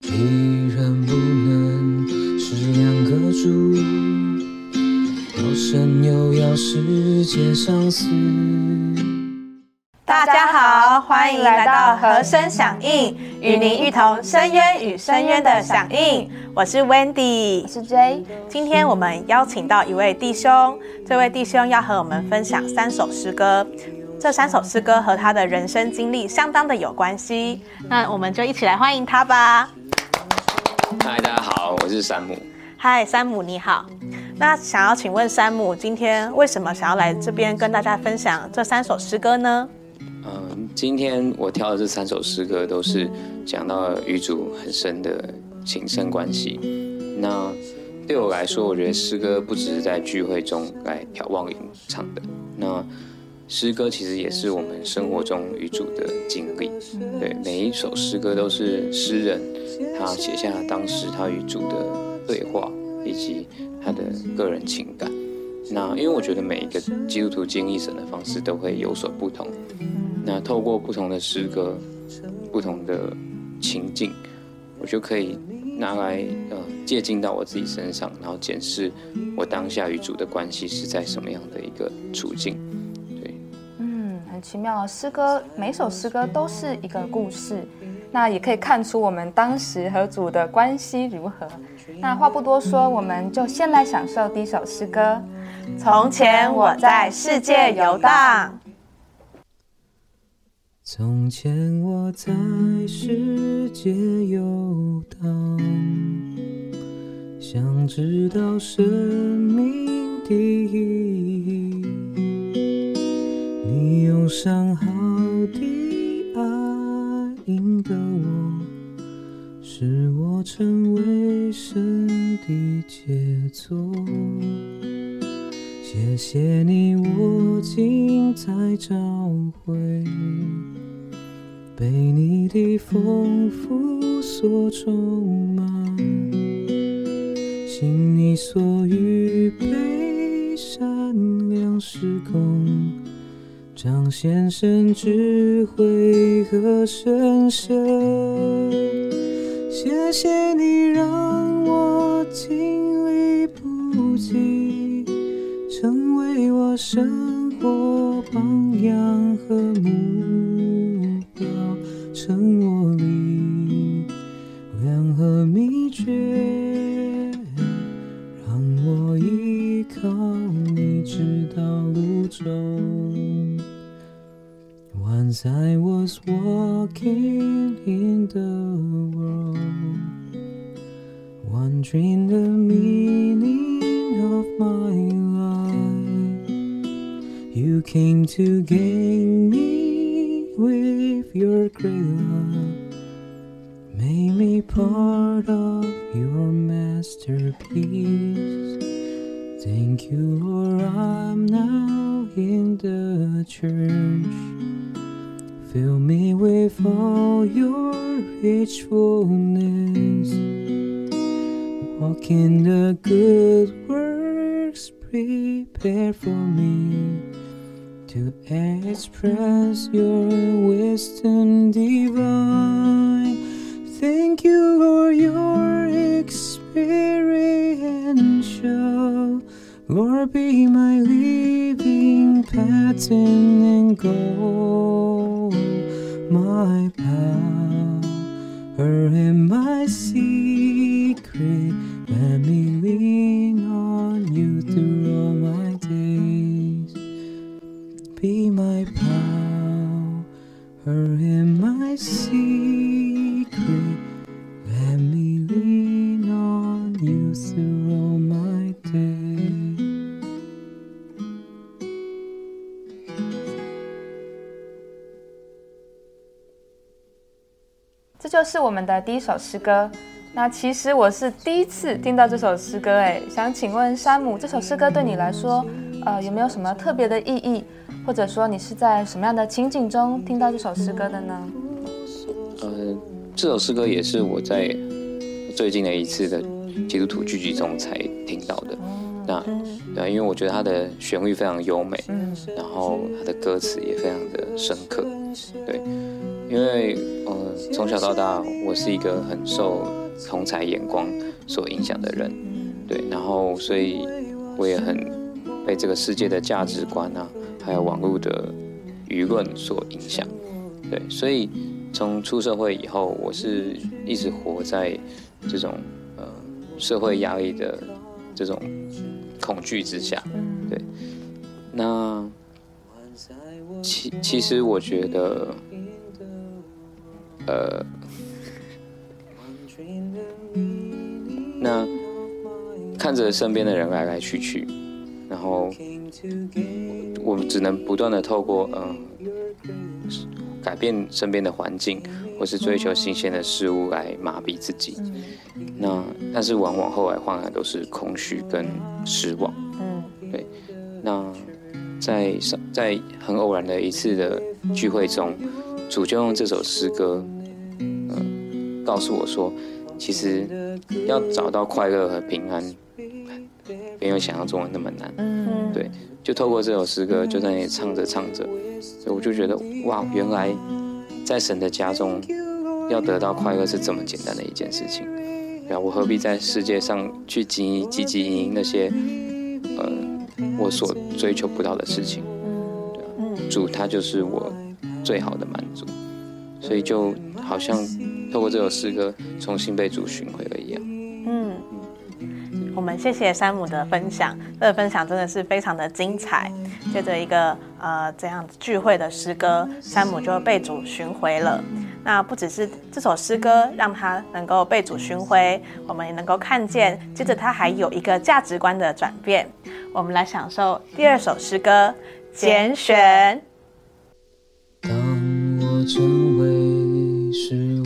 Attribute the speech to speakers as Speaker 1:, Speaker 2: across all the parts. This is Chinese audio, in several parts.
Speaker 1: 一人不能是两个主，要神又要世界上死。
Speaker 2: 大家好，欢迎来到和声响应，与您一同深渊与深渊的响应。我是 Wendy，
Speaker 3: 我是 J。
Speaker 2: 今天我们邀请到一位弟兄，这位弟兄要和我们分享三首诗歌。这三首诗歌和他的人生经历相当的有关系，那我们就一起来欢迎他吧。
Speaker 4: 嗨，大家好，我是山姆。
Speaker 2: 嗨，山姆你好。那想要请问山姆，今天为什么想要来这边跟大家分享这三首诗歌呢？
Speaker 4: 嗯，今天我挑的这三首诗歌都是讲到与主很深的情深关系。那对我来说，我觉得诗歌不只是在聚会中来眺望吟唱的。那诗歌其实也是我们生活中与主的经历。对，每一首诗歌都是诗人他写下当时他与主的对话，以及他的个人情感。那因为我觉得每一个基督徒经历神的方式都会有所不同。那透过不同的诗歌、不同的情境，我就可以拿来呃借鉴到我自己身上，然后检视我当下与主的关系是在什么样的一个处境。
Speaker 3: 很奇妙的。诗歌每首诗歌都是一个故事，那也可以看出我们当时和主的关系如何。那话不多说，我们就先来享受第一首诗歌。
Speaker 2: 从前我在世界游荡。
Speaker 1: 从前我在世界游荡，想知道生命的意义。用上好的爱引导我，使我成为神的杰作。谢谢你，我今在找回。被你的丰富所充满，心你所预备善良时空，张先生智慧和神圣。谢谢你让我经历不及，成为我生活榜样和目 great. Made me part of your masterpiece. Thank you, Lord, I'm now in the church. Fill me with all your rich fullness. Walk in the good works prepared for me to express your wisdom divine. Thank you for your experiential. Lord, be my living pattern and goal, my power and my secret. My days.
Speaker 3: 这就是我们的第一首诗歌。那其实我是第一次听到这首诗歌，哎，想请问山姆，这首诗歌对你来说，呃，有没有什么特别的意义？或者说你是在什么样的情景中听到这首诗歌的呢？
Speaker 4: 呃，这首诗歌也是我在最近的一次的基督徒聚集中才听到的。那对啊，因为我觉得它的旋律非常优美，然后它的歌词也非常的深刻。对，因为呃从小到大我是一个很受同才眼光所影响的人，对，然后所以我也很被这个世界的价值观啊，还有网络的舆论所影响，对，所以从出社会以后，我是一直活在这种呃社会压力的这种恐惧之下，对，那。其其实我觉得，呃，那看着身边的人来来去去，然后我们只能不断的透过嗯改变身边的环境，或是追求新鲜的事物来麻痹自己。那但是往往后来换来都是空虚跟失望。嗯，对，那。在上在很偶然的一次的聚会中，主就用这首诗歌，嗯，告诉我说，其实要找到快乐和平安，没有想象中的那么难。嗯，对，就透过这首诗歌，就在那里唱着唱着，所以我就觉得，哇，原来在神的家中，要得到快乐是这么简单的一件事情。然后，我何必在世界上去经营汲汲营营那些，呃。我所追求不到的事情，对啊，主他就是我最好的满足，所以就好像透过这首诗歌重新被主寻回了一样。嗯，
Speaker 2: 我们谢谢山姆的分享，这个分享真的是非常的精彩。接着一个呃这样聚会的诗歌，山姆就被主寻回了。那不只是这首诗歌让他能够被主寻回，我们也能够看见，接着他还有一个价值观的转变。我们来享受第二首诗歌简选。
Speaker 1: 当我成为事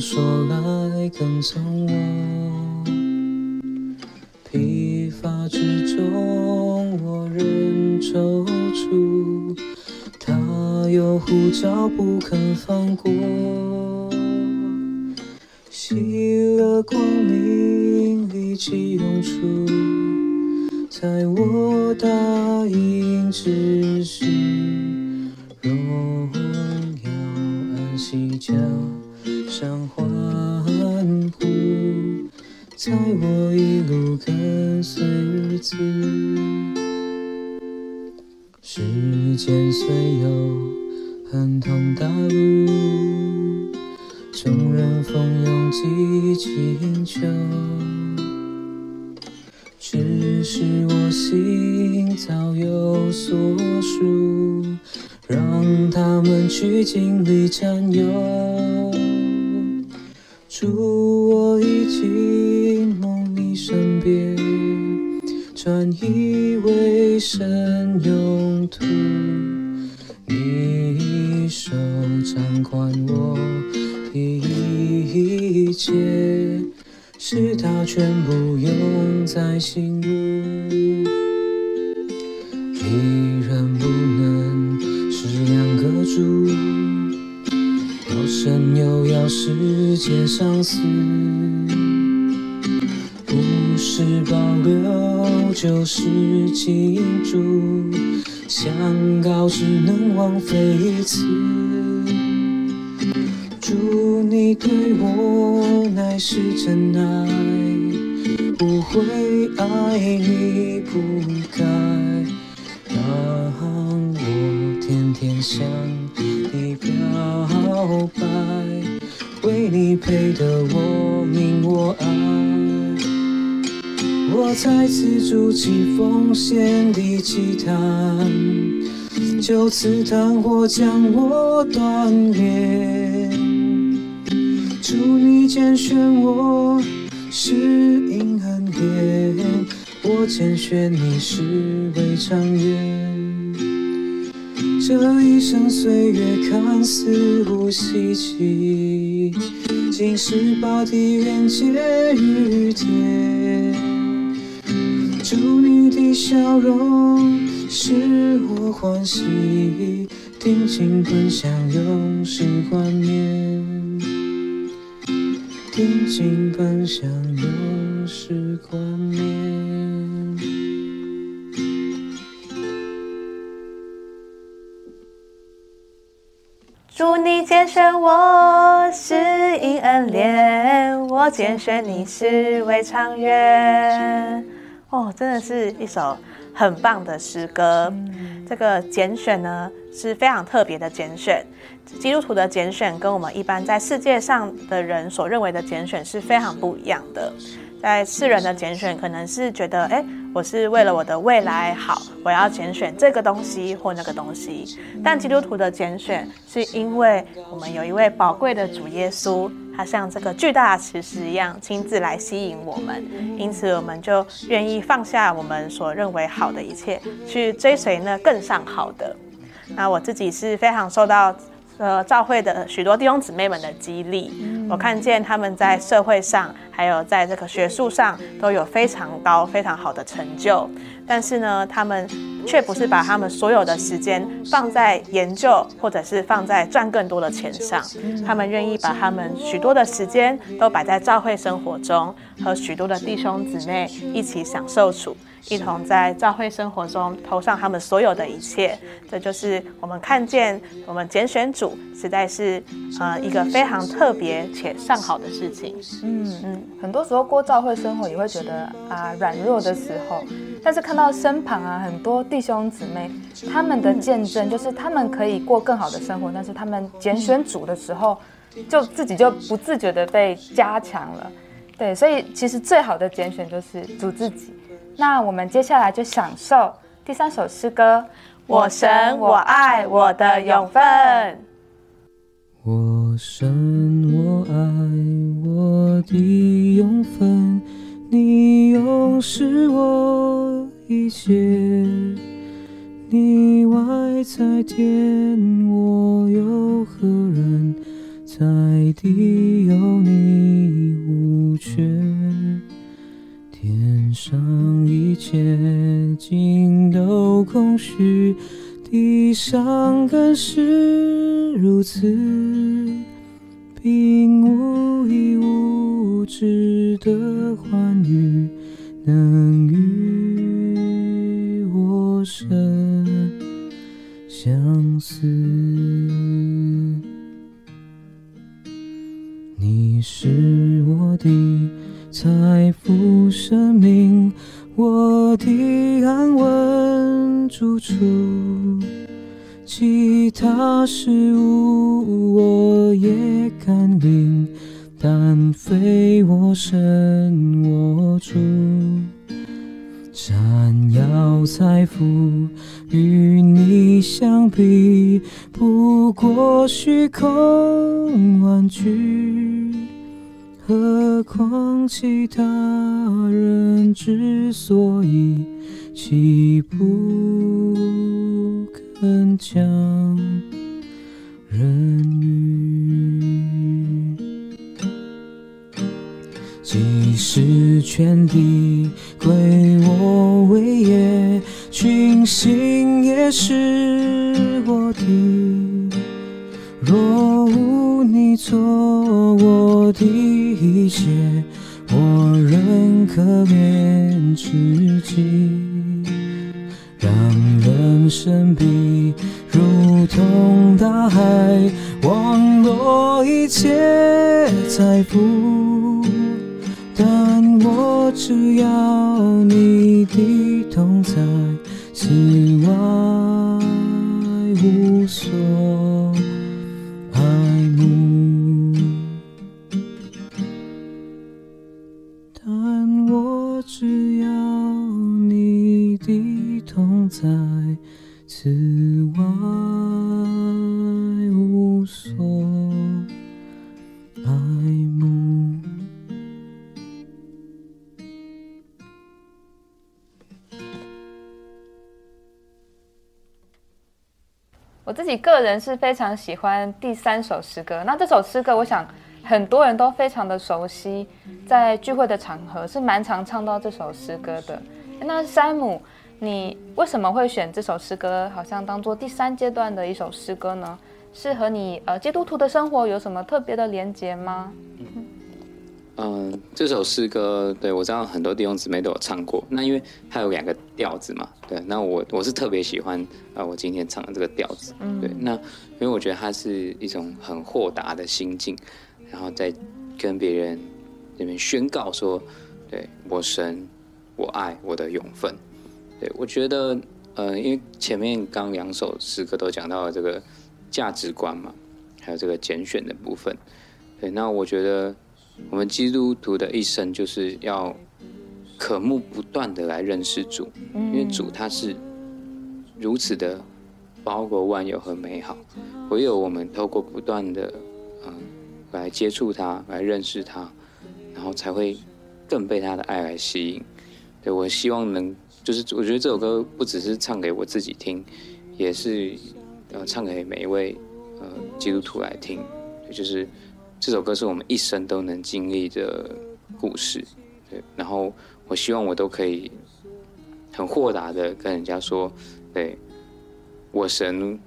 Speaker 1: 说来跟从我，疲乏之中我仍踌躇，他又呼召不肯放过，熄了光明。力气涌出，在我答应之时，在我一路跟随日子，时间虽有很痛大路，众人蜂拥挤进求。只是我心早有所属，让他们去尽力占有。祝我一起转一为神用途。你手掌管我的一切。是他全部用在心里，一人不能是两个主，要神又要世界上死，就是庆祝，想告只能枉费一次。祝你对我乃是真爱，不会爱你不该，让我天天向你表白，为你配得我名我爱，我再次筑起奉献的祭坛，就此炭火将我断炼。祝你拣选我是因恩典，我拣选你是为长远。这一生岁月看似无稀奇，竟是把地连接于天。祝你的笑容使我欢喜，定睛半晌永世挂念，定睛半晌永世挂念。
Speaker 2: 祝你拣选我是因恩典，我拣选你是为长远。哦，真的是一首很棒的诗歌。这个拣选呢是非常特别的拣选，基督徒的拣选跟我们一般在世界上的人所认为的拣选是非常不一样的。在世人的拣选可能是觉得，哎，我是为了我的未来好，我要拣选这个东西或那个东西。但基督徒的拣选是因为我们有一位宝贵的主耶稣，他像这个巨大的磁石一样亲自来吸引我们，因此我们就愿意放下我们所认为好的一切，去追随那更上好的。那我自己是非常受到。呃，教会的许多弟兄姊妹们的激励，我看见他们在社会上，还有在这个学术上，都有非常高、非常好的成就。但是呢，他们却不是把他们所有的时间放在研究，或者是放在赚更多的钱上。他们愿意把他们许多的时间都摆在教会生活中，和许多的弟兄姊妹一起享受处。一同在教会生活中投上他们所有的一切，这就是我们看见我们拣选主，实在是呃一个非常特别且上好的事情。
Speaker 3: 嗯嗯，很多时候过教会生活也会觉得啊软弱的时候，但是看到身旁啊很多弟兄姊妹，他们的见证就是他们可以过更好的生活，但是他们拣选主的时候，就自己就不自觉的被加强了。对，所以其实最好的拣选就是主自己。那我们接下来就享受第三首诗歌，
Speaker 2: 我神我爱我的永分。
Speaker 1: 我神我爱我的永分，你永是我一切。你外在天，我有何人？在地空虚，地上更是如此，并无一物值得欢愉，能与我神相似。你是我的。财富、生命，我的安稳住处，其他事物我也敢领，但非我身我主。闪耀财富与你相比，不过虚空玩具。何况其他人之所以岂不更将人与？即使全地归我为业，群星也是我的。若无你做我的一切，我仍可免知己。让人生比如同大海，忘落一切财富，但我只要你的同在，此外此外无所爱慕。
Speaker 3: 我自己个人是非常喜欢第三首诗歌。那这首诗歌，我想很多人都非常的熟悉，在聚会的场合是蛮常唱到这首诗歌的。那山姆。你为什么会选这首诗歌？好像当做第三阶段的一首诗歌呢？是和你呃基督徒的生活有什么特别的连结吗？
Speaker 4: 嗯，这首诗歌，对我知道很多弟兄姊妹都有唱过。那因为它有两个调子嘛，对，那我我是特别喜欢啊，我今天唱的这个调子，对，那因为我觉得它是一种很豁达的心境，然后再跟别人那边宣告说，对我神，我爱我的永分。对我觉得，呃，因为前面刚两首诗歌都讲到了这个价值观嘛，还有这个拣选的部分，对，那我觉得。我们基督徒的一生就是要渴慕不断的来认识主，因为主他是如此的包括万有和美好，唯有我们透过不断的嗯来接触他，来认识他，然后才会更被他的爱来吸引。对我希望能就是我觉得这首歌不只是唱给我自己听，也是呃唱给每一位呃基督徒来听，就是。这首歌是我们一生都能经历的故事，对。然后我希望我都可以很豁达的跟人家说，对，我神，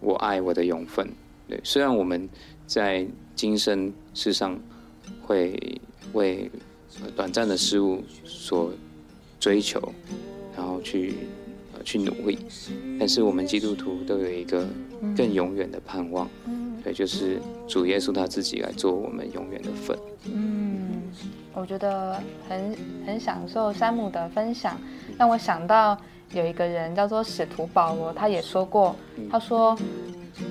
Speaker 4: 我爱我的永分。对，虽然我们在今生世上会为短暂的事物所追求，然后去呃去努力，但是我们基督徒都有一个更永远的盼望。对，就是主耶稣他自己来做我们永远的份。
Speaker 3: 嗯，我觉得很很享受山姆的分享，让我想到有一个人叫做使徒保罗，他也说过，他说：“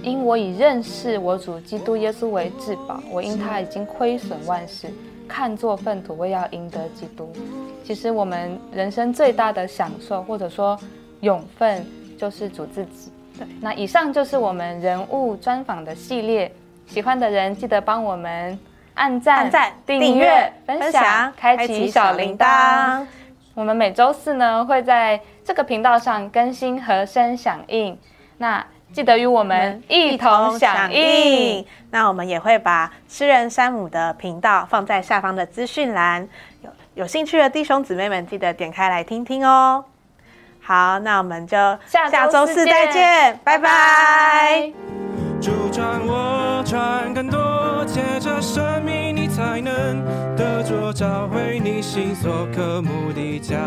Speaker 3: 因我以认识我主基督耶稣为至宝，我因他已经亏损万事，看作粪土，为要赢得基督。”其实我们人生最大的享受，或者说永分，就是主自己。那以上就是我们人物专访的系列，喜欢的人记得帮我们按赞、订阅、分享、开启小铃铛。我们每周四呢会在这个频道上更新和声响应，那记得与我们一同响应。
Speaker 2: 那我们也会把诗人山姆的频道放在下方的资讯栏，有有兴趣的弟兄姊妹们记得点开来听听哦。好，那我们就下周四再见，拜拜。就让我传更多，借着生命，你才能得着，找回你心所渴慕的家。